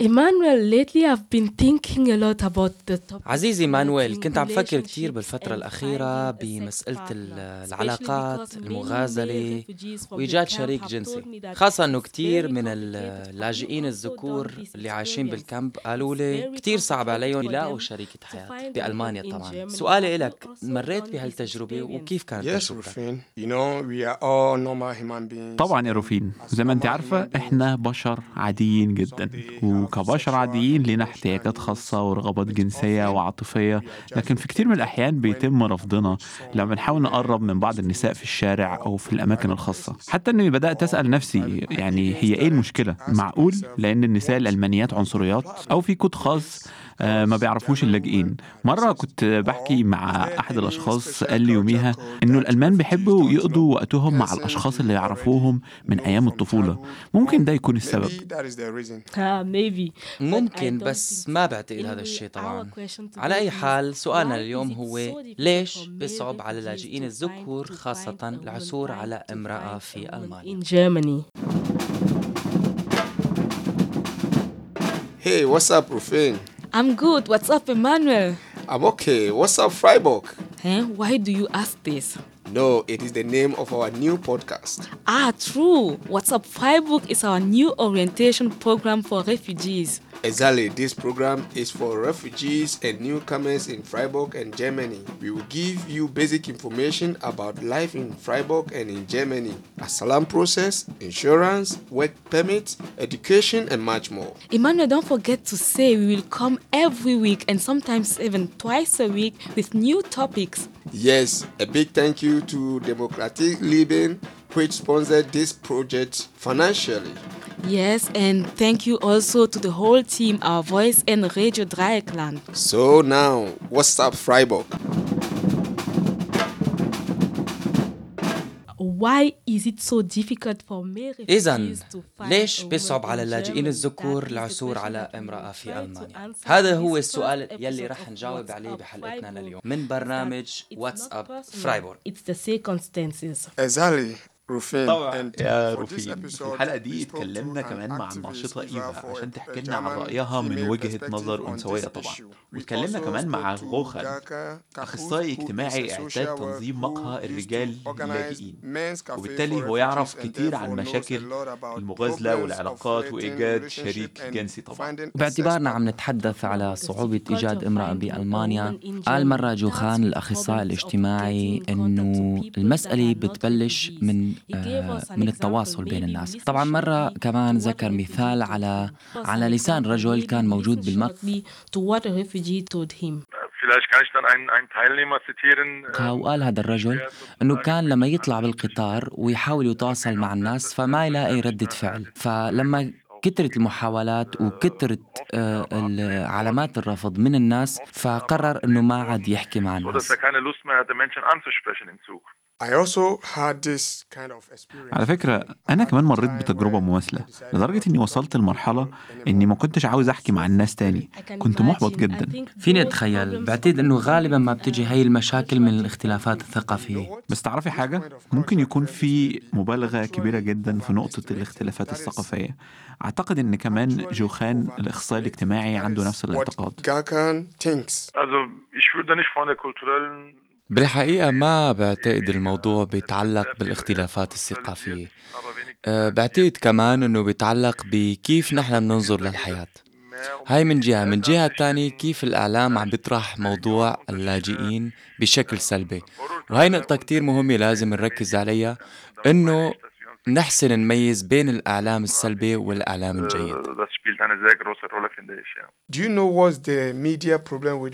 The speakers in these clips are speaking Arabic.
ايمانويل lately I've been thinking a lot about the topic. عزيزي مانويل كنت عم بفكر كثير بالفترة الأخيرة بمسألة العلاقات المغازلة وإيجاد شريك جنسي. خاصة إنه كثير من اللاجئين الذكور اللي عايشين بالكامب قالوا لي كثير صعب عليهم يلاقوا شريكة حياة بألمانيا طبعا. سؤالي إلك مريت بهالتجربة وكيف كانت تجربتك؟ طبعا يا روفين زي ما أنت عارفة إحنا بشر عاديين جدا. وكبشر عاديين لنا احتياجات خاصة ورغبات جنسية وعاطفية. لكن في كتير من الأحيان بيتم رفضنا لما بنحاول نقرب من بعض النساء في الشارع أو في الأماكن الخاصة. حتى إني بدأت أسأل نفسي يعني هي إيه المشكلة؟ معقول؟ لأن النساء الألمانيات عنصريات أو في كود خاص ما بيعرفوش اللاجئين مرة كنت بحكي مع أحد الأشخاص قال لي يوميها إنه الألمان بيحبوا يقضوا وقتهم مع الأشخاص اللي يعرفوهم من أيام الطفولة ممكن ده يكون السبب I ممكن بس ما. بعتقد هذا الشيء طبعا على أي حال سؤالنا اليوم هو ليش بيصعب على اللاجئين الذكور خاصة العثور على امرأة في ألمانيا in Germany. Hey, what's up, Rufin? I'm good. What's up, Emmanuel? I'm okay. What's up, Freiburg? Huh? Why do you ask this? No, it is the name of our new podcast. Ah, true. What's up, Freiburg is our new orientation program for refugees. Exactly, this program is for refugees and newcomers in Freiburg and Germany. We will give you basic information about life in Freiburg and in Germany, asylum process, insurance, work permits, education, and much more. Emmanuel, don't forget to say we will come every week and sometimes even twice a week with new topics. Yes, a big thank you to Democratic Leben, which sponsored this project financially. Yes, and thank you also to the whole team, our voice and Radio Dreieckland. So now, what's up, Freiburg? Why is it so difficult for male إذا refugees to find ليش a بيصعب woman على in اللاجئين Germany? الذكور That is the العثور question على that we امرأة will في try to ألمانيا answer هذا in هو this السؤال first يلي episode رح of نجاوب What's عليه Up بحلقتنا Freiburg. لليوم من Is that برنامج it's واتس not اب personal, فرايبورغ It's the circumstances. Exactly, روفين يا روفين في الحلقة دي اتكلمنا كمان مع الناشطه إيفا عشان تحكي لنا عن رأيها من وجهة نظر أنثوية طبعا. واتكلمنا كمان مع غوخل أخصائي اجتماعي إعداد تنظيم مقهى الرجال اللاجئين. وبالتالي هو يعرف كتير عن مشاكل المغازلة والعلاقات وإيجاد شريك جنسي طبعا. وباعتبارنا عم نتحدث على صعوبة إيجاد امرأة بألمانيا. قال مرة جوخان الأخصائي الاجتماعي إنه المسألة بتبلش من آه، من التواصل بين الناس. طبعا مرة كمان ذكر مثال على على لسان رجل كان موجود Teilnehmer zitieren. äh, وقال هذا الرجل إنه كان لما يطلع بالقطار ويحاول يتواصل مع الناس فما يلاقي ردة فعل. فلما كترت المحاولات وكترت آه، علامات الرفض من الناس فقرر إنه ما عاد يحكي مع الناس. على فكرة أنا كمان مريت بتجربة مماثلة لدرجة إني وصلت لمرحلة إني ما كنتش عاوز أحكي مع الناس تاني. كنت محبط جدا. فيني أتخيل؟ بعتقد إنه غالبا ما بتجي هاي المشاكل من الاختلافات الثقافية. بس تعرفي حاجة؟ ممكن يكون في مبالغة كبيرة جدا في نقطة الاختلافات الثقافية. أعتقد إن كمان جوخان الإخصائي الاجتماعي عنده نفس الاعتقاد. بالحقيقة ما بعتقد الموضوع بيتعلق بالاختلافات الثقافية. أه، بعتقد كمان إنه بيتعلق بكيف نحن بننظر للحياة. هاي من جهة. من جهة تانية كيف الإعلام عم بيطرح موضوع اللاجئين بشكل سلبي. وهاي نقطة كتير مهمة لازم نركز عليها إنه نحسن نميز بين الإعلام السلبي والإعلام الجيد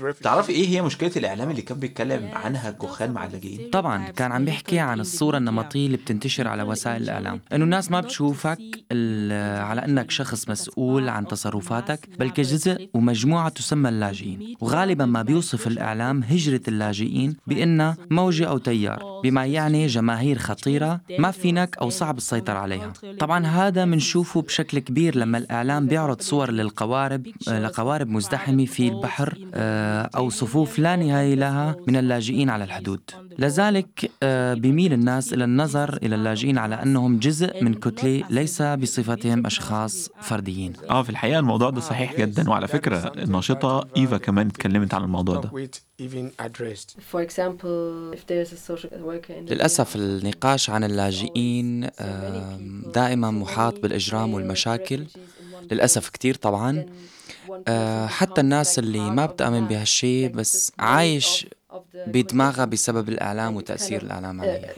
refugees? تعرفي إيه هي مشكلة الإعلام اللي كان بيتكلم عنها جوخان مع اللاجئين؟ طبعا كان عم بيحكي عن الصورة النمطية اللي بتنتشر على وسائل الإعلام إنه الناس ما بتشوفك ال- على أنك شخص مسؤول عن تصرفاتك بل كجزء ومجموعة تسمى اللاجئين وغالبا ما بيوصف الإعلام هجرة اللاجئين بأنها موجة أو تيار بما يعني جماهير خطيرة ما فينك أو صعب السيطرة عليها. طبعا هذا منشوفه بشكل كبير لما الإعلام بيعرض صور للقوارب آه، لقوارب مزدحمة في البحر آه، أو صفوف لا نهاية لها من اللاجئين على الحدود. لذلك آه، بيميل الناس إلى النظر إلى اللاجئين على أنهم جزء من كتلة ليس بصفتهم أشخاص فرديين. آه في الحقيقة الموضوع ده صحيح جدا وعلى فكرة الناشطة إيفا كمان اتكلمت عن الموضوع ده. للأسف النقاش عن اللاجئين دائما محاط بالإجرام والمشاكل. للأسف كتير طبعا. آه، حتى الناس اللي ما بتأمن بهالشي بس عايش بدماغها بسبب الإعلام وتأثير الإعلام عليها.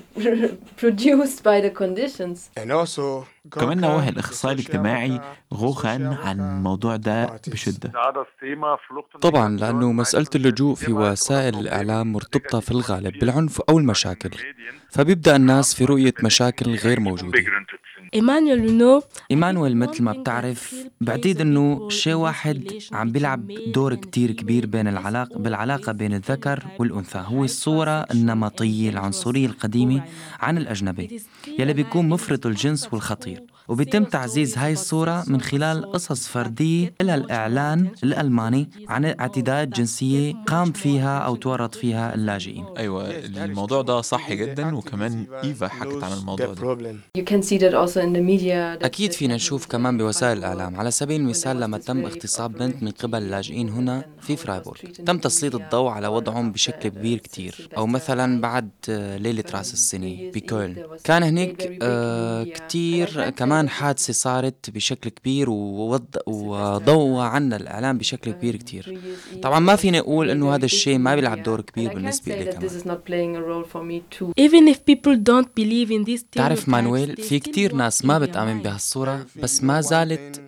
كمان نوه الأخصائي الاجتماعي غوخان عن الموضوع ده بشدة. طبعا لأنه مسألة اللجوء في وسائل الإعلام مرتبطة في الغالب بالعنف أو المشاكل. فبيبدأ الناس في رؤية مشاكل غير موجودة. ايمانويل لونو ايمانويل مثل ما بتعرف بعتقد إنه شيء واحد عم بيلعب دور كتير كبير بين العلاقة بالعلاقة بين الذكر والأنثى. هو الصورة النمطية العنصرية القديمة عن الأجنبي. يلي بيكون مفرط الجنس والخطير وبيتم تعزيز هاي الصورة من خلال قصص فردية إلى الإعلام الألماني عن اعتداءات جنسية قام فيها أو تورط فيها اللاجئين. أيوة الموضوع ده صح جدا وكمان إيفا حكت عن الموضوع ده. أكيد فينا نشوف كمان بوسائل الإعلام. على سبيل المثال لما تم اغتصاب بنت من قبل اللاجئين هنا في فرايبورغ تم تسليط الضوء على وضعهم بشكل كبير كتير. أو مثلا بعد ليلة رأس السنة بكولن. كان هناك آه كتير كمان حادثة صارت بشكل كبير وضوى عنا الإعلام بشكل كبير كتير. طبعا ما فينا نقول إنه هذا الشيء ما بيلعب دور كبير بالنسبة لي كمان. تعرف مانويل في كتير ناس ما بتآمن بهالصورة بس ما زالت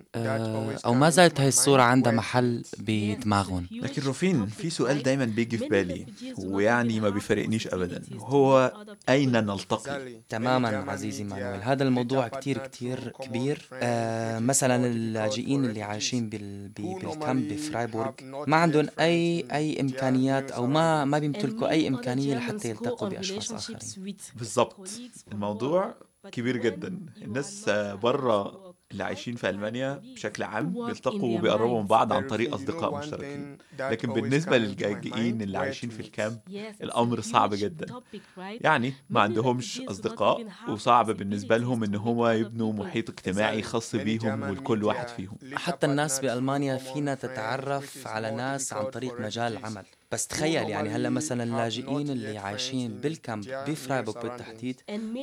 أو ما زالت هاي الصورة عندها محل بدماغهم. لكن روفين في سؤال دايما بيجي في بالي. ويعني ما بيفرقنيش أبدا. هو أين نلتقي؟ تماما عزيزي مانويل هذا الموضوع كتير كتير كبير. آه مثلا اللاجئين اللي عايشين بال... بالكامب بفرايبورغ ما عندهم أي أي إمكانيات أو ما ما بيمتلكوا أي إمكانية لحتى يلتقوا بأشخاص آخرين. بالضبط. الموضوع كبير جدا. الناس بره اللي عايشين في ألمانيا بشكل عام بيلتقوا وبيقربوا من بعض عن طريق أصدقاء مشتركين. لكن بالنسبة لللاجئين اللي عايشين في الكامب الأمر صعب جدا. يعني ما عندهمش أصدقاء وصعب بالنسبة لهم إن هم يبنوا محيط اجتماعي خاص بيهم ولكل واحد فيهم. حتى الناس بألمانيا فينا تتعرف على ناس عن طريق مجال العمل. بس تخيل يعني هلأ مثلا اللاجئين اللي عايشين بالكامب بفرايبورغ بالتحديد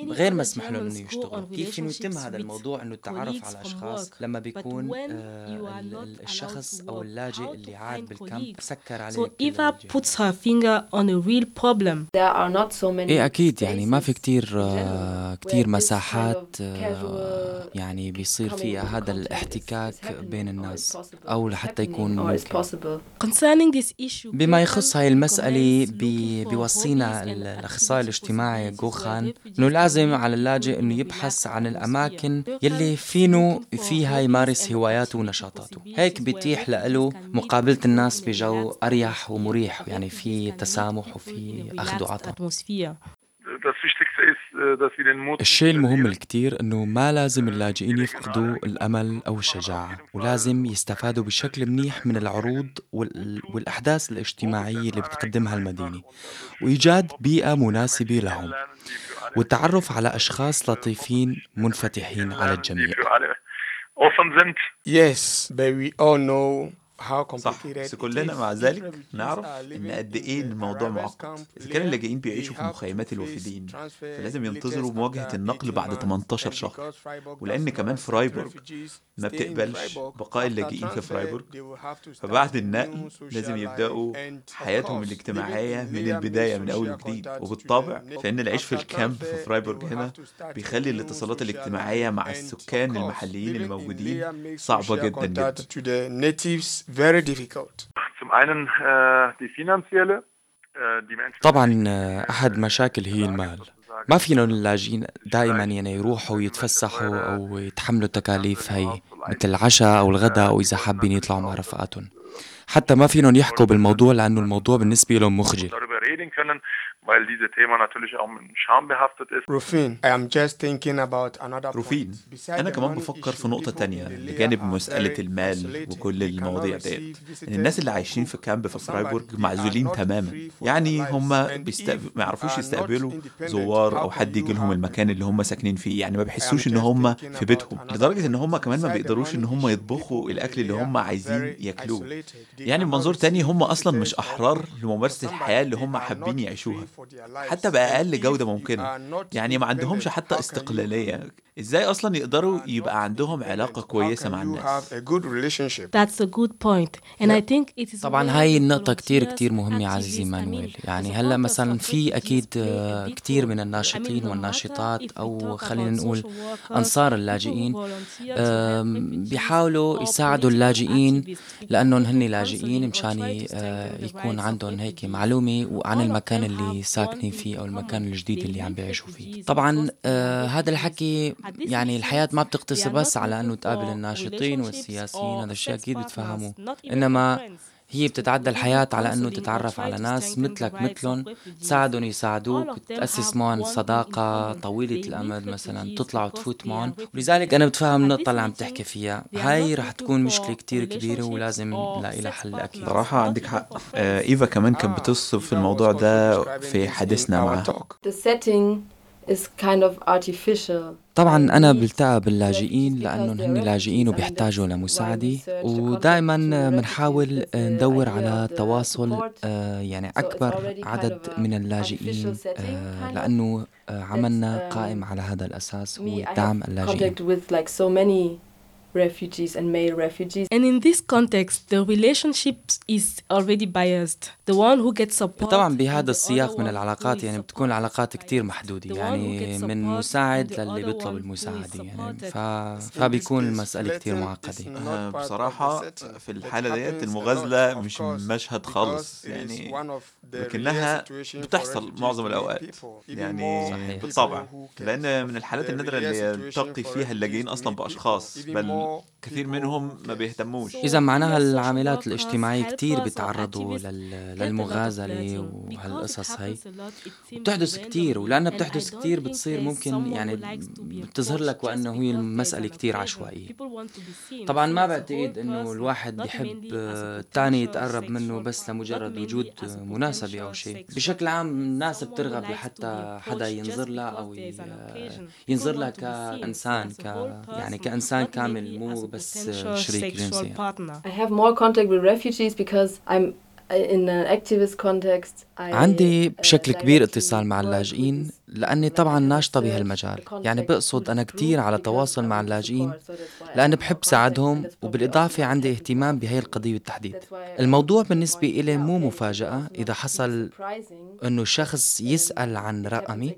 غير مسموح لهم إنه يشتغلوا. كيف إنه يتم هذا الموضوع إنه التعرف على أشخاص لما بيكون آه الشخص أو اللاجئ اللي عاد بالكامب سكر عليه so Eva puts her finger on a real problem. There are not so many إيه أكيد يعني ما في كتير آه كتير مساحات آه يعني بيصير فيها هذا الاحتكاك بين الناس أو لحتى يكون ممكن. بما يخص هاي المسألة بي بيوصينا الأخصائي الاجتماعي جوخان إنه لازم على اللاجئ إنه يبحث عن الأماكن يلي فينه فيها يمارس هواياته ونشاطاته. هيك بيتيح له مقابلة الناس بجو أريح ومريح يعني في تسامح وفي أخذ وعطاء. الشيء المهم الكتير إنه ما لازم اللاجئين يفقدوا الأمل أو الشجاعة ولازم يستفادوا بشكل منيح من العروض والأحداث الاجتماعية اللي بتقدمها المدينة وإيجاد بيئة مناسبة لهم والتعرف على أشخاص لطيفين منفتحين على الجميع. Yes, but we all know صح. بس كلنا مع ذلك نعرف إن قد إيه الموضوع معقد. إذا كان اللاجئين بيعيشوا في مخيمات الوافدين فلازم ينتظروا مواجهة النقل بعد 18 شهر. ولأن كمان فرايبورغ ما بتقبلش بقاء اللاجئين في فرايبورغ فبعد النقل لازم يبدأوا حياتهم الاجتماعية من البداية من أول وجديد. وبالطبع فإن العيش في الكامب في فرايبورغ هنا بيخلي الاتصالات الاجتماعية مع السكان المحليين الموجودين صعبة جدا جدا. Very difficult. Äh, finanzielle طبعا أحد مشاكل هي المال. ما فينا اللاجئين دائما يعني يروحوا يتفسحوا أو يتحملوا التكاليف هي مثل العشاء أو الغداء أو إذا حابين يطلعوا مع رفقاتهم. حتى ما فينهم يحكوا بالموضوع لأنه الموضوع بالنسبة لهم مخجل. reden können, weil dieses Thema natürlich auch mit Scham behaftet ist. Rufin, I am just thinking about another point. أنا كمان بفكر في نقطة تانية بجانب مسألة المال وكل المواضيع ديت. إن الناس اللي عايشين في كامب في فرايبورج معزولين تماما. يعني هم ما يعرفوش يستقبلوا زوار أو حد يجي لهم المكان اللي هم ساكنين فيه؟ يعني ما بيحسوش إن هم في بيتهم. لدرجة إن هم كمان ما بيقدروش إن هم يطبخوا الأكل اللي هم عايزين ياكلوه. يعني بمنظور تاني هم أصلا مش أحرار لممارسة الحياة اللي هم هم حابين يعيشوها. حتى بأقل جودة ممكنة. يعني ما عندهمش حتى استقلالية. إزاي أصلا يقدروا يبقى عندهم علاقة كويسة مع الناس؟ That's a good point. And I think it is طبعا هاي النقطة كتير كتير مهمة عزيزي مانويل. يعني هلأ مثلا في أكيد كتير من الناشطين والناشطات أو خلينا نقول أنصار اللاجئين بيحاولوا يساعدوا اللاجئين لأنهم هن لاجئين مشان آه، يكون عندهم هيك معلومة عن المكان اللي ساكنين فيه أو المكان الجديد اللي عم بيعيشوا فيه. طبعا آه هذا الحكي يعني الحياة ما بتقتصر بس على أنه تقابل الناشطين والسياسيين هذا الشيء أكيد بتفهموه إنما هي بتتعدى الحياة على أنه تتعرف على ناس مثلك مثلهم تساعدهم يساعدوك تأسس معهم صداقة طويلة الأمد مثلا تطلع وتفوت معهم. ولذلك أنا بتفهم النقطة اللي عم تحكي فيها. هاي رح تكون مشكلة كتير كبيرة ولازم نلاقي لها حل أكيد. صراحة عندك حق. آه، إيفا كمان كانت بتصف الموضوع ده في حديثنا معها. طبعا أنا بلتقى باللاجئين لأنهم هن لاجئين وبيحتاجوا لمساعدة. ودائما بنحاول آه، ندور على تواصل آه، يعني أكبر عدد من اللاجئين آه، لأنه عملنا قائم على هذا الأساس هو دعم اللاجئين. refugees and male refugees. And in this context, the relationship is already biased. The one who gets support طبعا بهذا السياق من العلاقات يعني بتكون العلاقات كثير محدودة يعني من مساعد للي بيطلب المساعدة يعني ف... فبيكون المسألة كثير معقدة. آه، بصراحة في الحالة ديت المغازلة مش مشهد خالص يعني لكنها بتحصل معظم الأوقات. يعني بالطبع لأن من الحالات النادرة اللي تقي فيها اللاجئين أصلا بأشخاص بل كثير منهم ما بيهتموش. إذا معناها العاملات الاجتماعية كثير بيتعرضوا للمغازلة وهالقصص هي بتحدث كثير ولأنها بتحدث كثير بتصير ممكن يعني بتظهر لك وأنه هي المسألة كثير عشوائية. طبعا ما بعتقد أنه الواحد بيحب الثاني آه، يتقرب منه بس لمجرد وجود مناسبة أو شيء. بشكل عام الناس بترغب لحتى حدا ينظر لها أو ينظر لها كإنسان ك يعني كإنسان كامل Uh, I have more contact with refugees because I'm uh, in an activist context I عندي uh, بشكل كبير اتصال مع اللاجئين. لأني طبعا ناشطة بهالمجال. يعني بقصد أنا كتير على تواصل مع اللاجئين لأني بحب ساعدهم وبالإضافة عندي اهتمام بهي القضية بالتحديد. الموضوع بالنسبة إلي مو مفاجأة إذا حصل أنه شخص يسأل عن رقمي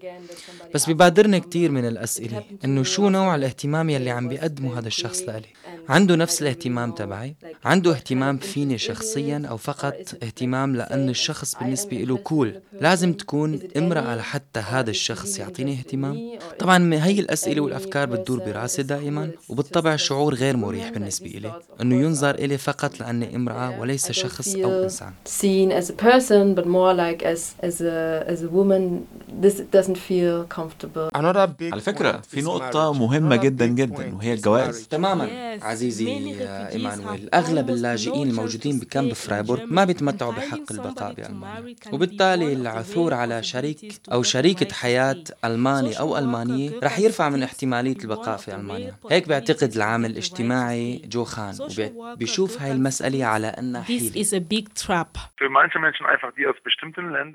بس ببادرني كتير من الأسئلة أنه شو نوع الاهتمام يلي عم بيقدمه هذا الشخص لإلي. عنده نفس الاهتمام تبعي عنده اهتمام فيني شخصيا أو فقط اهتمام لأن الشخص بالنسبة له كول لازم تكون امرأة لحتى هذا الشخص الشخص يعطيني اهتمام؟ يعني إيه؟ طبعا هي الأسئلة يعني والأفكار بتدور براسي دائما وبالطبع شعور غير مريح بالنسبة إلي. أنه ينظر إلي فقط لأني يعني امرأة وليس شخص أو إنسان. seen as a person but more like as, as, a, as a woman. This doesn't feel comfortable. على فكرة في نقطة مهمة جدا جدا وهي الجواز. تماما. عزيزي آه، إيمانويل أغلب اللاجئين الموجودين بكامب فرايبورغ ما بيتمتعوا بحق البقاء بألمانيا. وبالتالي العثور على شريك أو شريكة حياة ألماني أو ألمانية رح يرفع من احتمالية البقاء في ألمانيا. هيك بيعتقد العامل الاجتماعي غوخان وبيشوف هاي المسألة على أنها حيلة.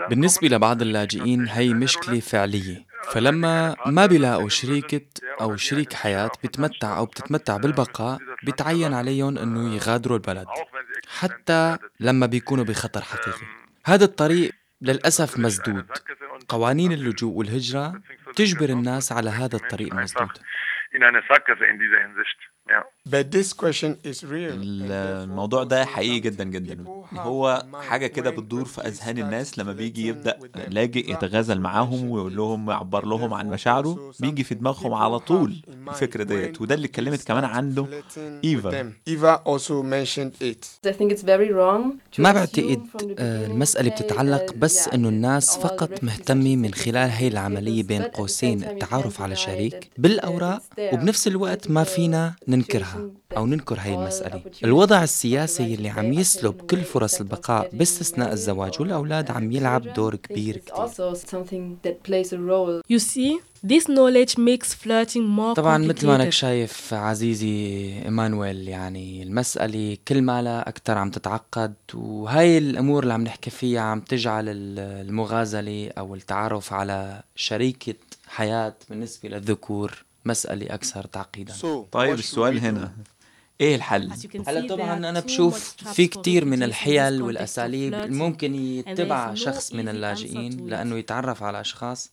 بالنسبة لبعض اللاجئين هي مشكلة فعلية. فلما ما بيلاقوا شريكة أو شريك حياة بتمتع أو بتتمتع بالبقاء بتعين عليهم أنه يغادروا البلد حتى لما بيكونوا بخطر حقيقي. هذا الطريق للأسف مسدود. قوانين اللجوء والهجرة تجبر الناس على هذا الطريق المسدود. الموضوع ده حقيقي جدا جدا. هو حاجة كده بتدور في أذهان الناس لما بيجي يبدأ لاجئ يتغازل معاهم ويقول لهم يعبر لهم عن مشاعره. بيجي في دماغهم على طول الفكرة ديت وده اللي اتكلمت كمان عنه إيفا Eva. also mentioned it. I think it's very wrong to ما بعتقد آه، المسألة بتتعلق that- بس إنه الناس فقط مهتمة من خلال هي العملية بين قوسين can't على شريك بالأوراق. وبنفس الوقت ما فينا ننكرها. أو ننكر هاي المسألة. الوضع السياسي اللي عم يسلب كل فرص البقاء باستثناء الزواج والأولاد عم يلعب دور كبير كتير. You see, this knowledge makes flirting more طبعا مثل ما أنك. شايف عزيزي إيمانويل يعني المسألة كل ما لا أكثر عم تتعقد وهاي الأمور اللي عم نحكي فيها عم تجعل ال- المغازلة أو التعرف على شريكة حياة بالنسبة للذكور مسألة أكثر تعقيدا طيب السؤال? هنا إيه الحل؟ هلا طبعا أنا بشوف في كتير من الحيل والأساليب. ممكن يتبع شخص من اللاجئين. لأنه يتعرف على أشخاص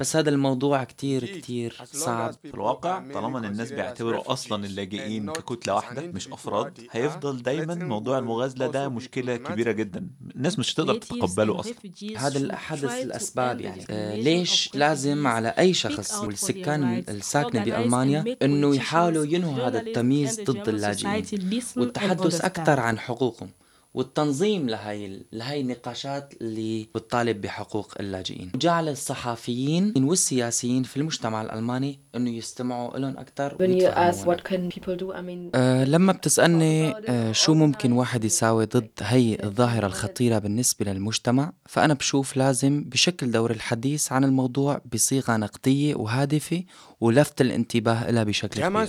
بس هذا الموضوع كتير كتير صعب في الواقع. طالما إن الناس بيعتبروا أصلا اللاجئين ككتلة واحدة مش أفراد هيفضل دايما موضوع المغازلة ده مشكلة كبيرة جدا. الناس مش تقدر تتقبله أصلا. هذا الحدث الأسباب يعني. آه، ليش لازم على أي شخص والسكان الساكنة بالمانيا إنه يحاولوا ينهوا هذا التمييز ضد اللاجئين. والتحدث أكثر عن حقوقهم. والتنظيم لهي لهي النقاشات اللي بتطالب بحقوق اللاجئين. وجعل الصحفيين والسياسيين في المجتمع الألماني إنه يستمعوا لهم do I mean أه لما بتسألني أه شو ممكن واحد يساوي ضد هي الظاهرة الخطيرة بالنسبة للمجتمع فأنا بشوف لازم بشكل دور الحديث عن الموضوع بصيغة نقدية وهادفة ولفت الانتباه لها بشكل كبير.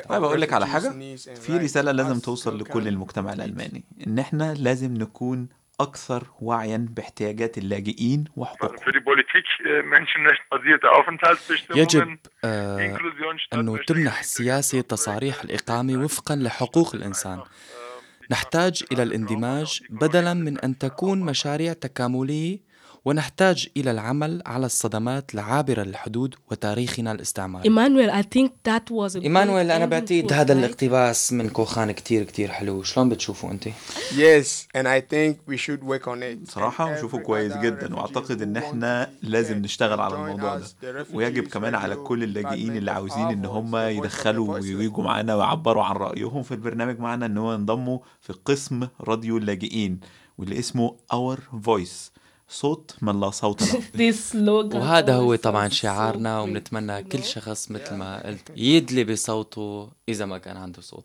طيب of أقول لك على حاجة؟ في رسالة لازم توصل لكل المجتمع. الألماني إن إحنا لازم نكون أكثر وعيا باحتياجات اللاجئين وحقوقهم. Aufenthaltsbestimmungen, يجب أنه Beschränkung تمنح durch السياسة تصاريح الإقامة وفقا لحقوق الإنسان. نحتاج إلى الإندماج بدلا من أن تكون مشاريع تكاملية ونحتاج إلى العمل على الصدمات العابرة للحدود وتاريخنا الاستعماري Emmanuel, I think that was a إيمانويل أنا بعتقد هذا? الاقتباس من كوخان كتير كتير حلو شلون بتشوفوا أنت؟ Yes, and I think we should work on it. بصراحة And بشوفه كويس جدا want إحنا to لازم نشتغل على الموضوع ده ويجب كمان على كل اللاجئين اللي عاوزين إن our هم يدخلوا. ويجوا معانا ويعبروا عن رأيهم في البرنامج معانا إن هو ينضموا في قسم راديو اللاجئين واللي اسمه Our Voice صوت من لا صوت له وهذا هو طبعا شعارنا وبنتمنى كل? شخص مثل ما قلت يدلي بصوته إذا ما كان عنده صوت.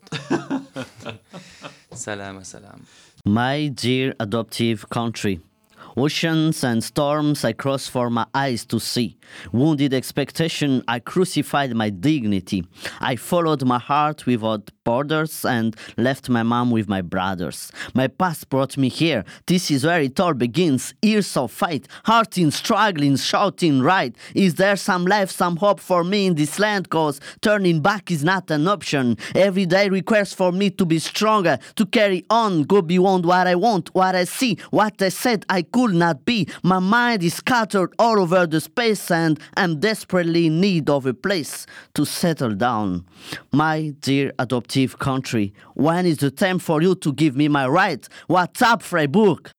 سلام سلام. My dear adoptive country, oceans and storms I crossed for my eyes to see. Wounded expectation, I crucified my dignity. I followed my heart without borders and left my mom with my brothers. My past brought me here. This is where it all begins. Years of fight, hearting, struggling, shouting, right. Is there some life, some hope for me in this land? Cause turning back is not an option. Every day requires for me to be stronger, to carry on, go beyond what I want, what I see, what I said I could not be. My mind is scattered all over the space and I'm desperately in need of a place to settle down. My dear adoptive country, when is the time for you to give me my right? What's up, Freiburg?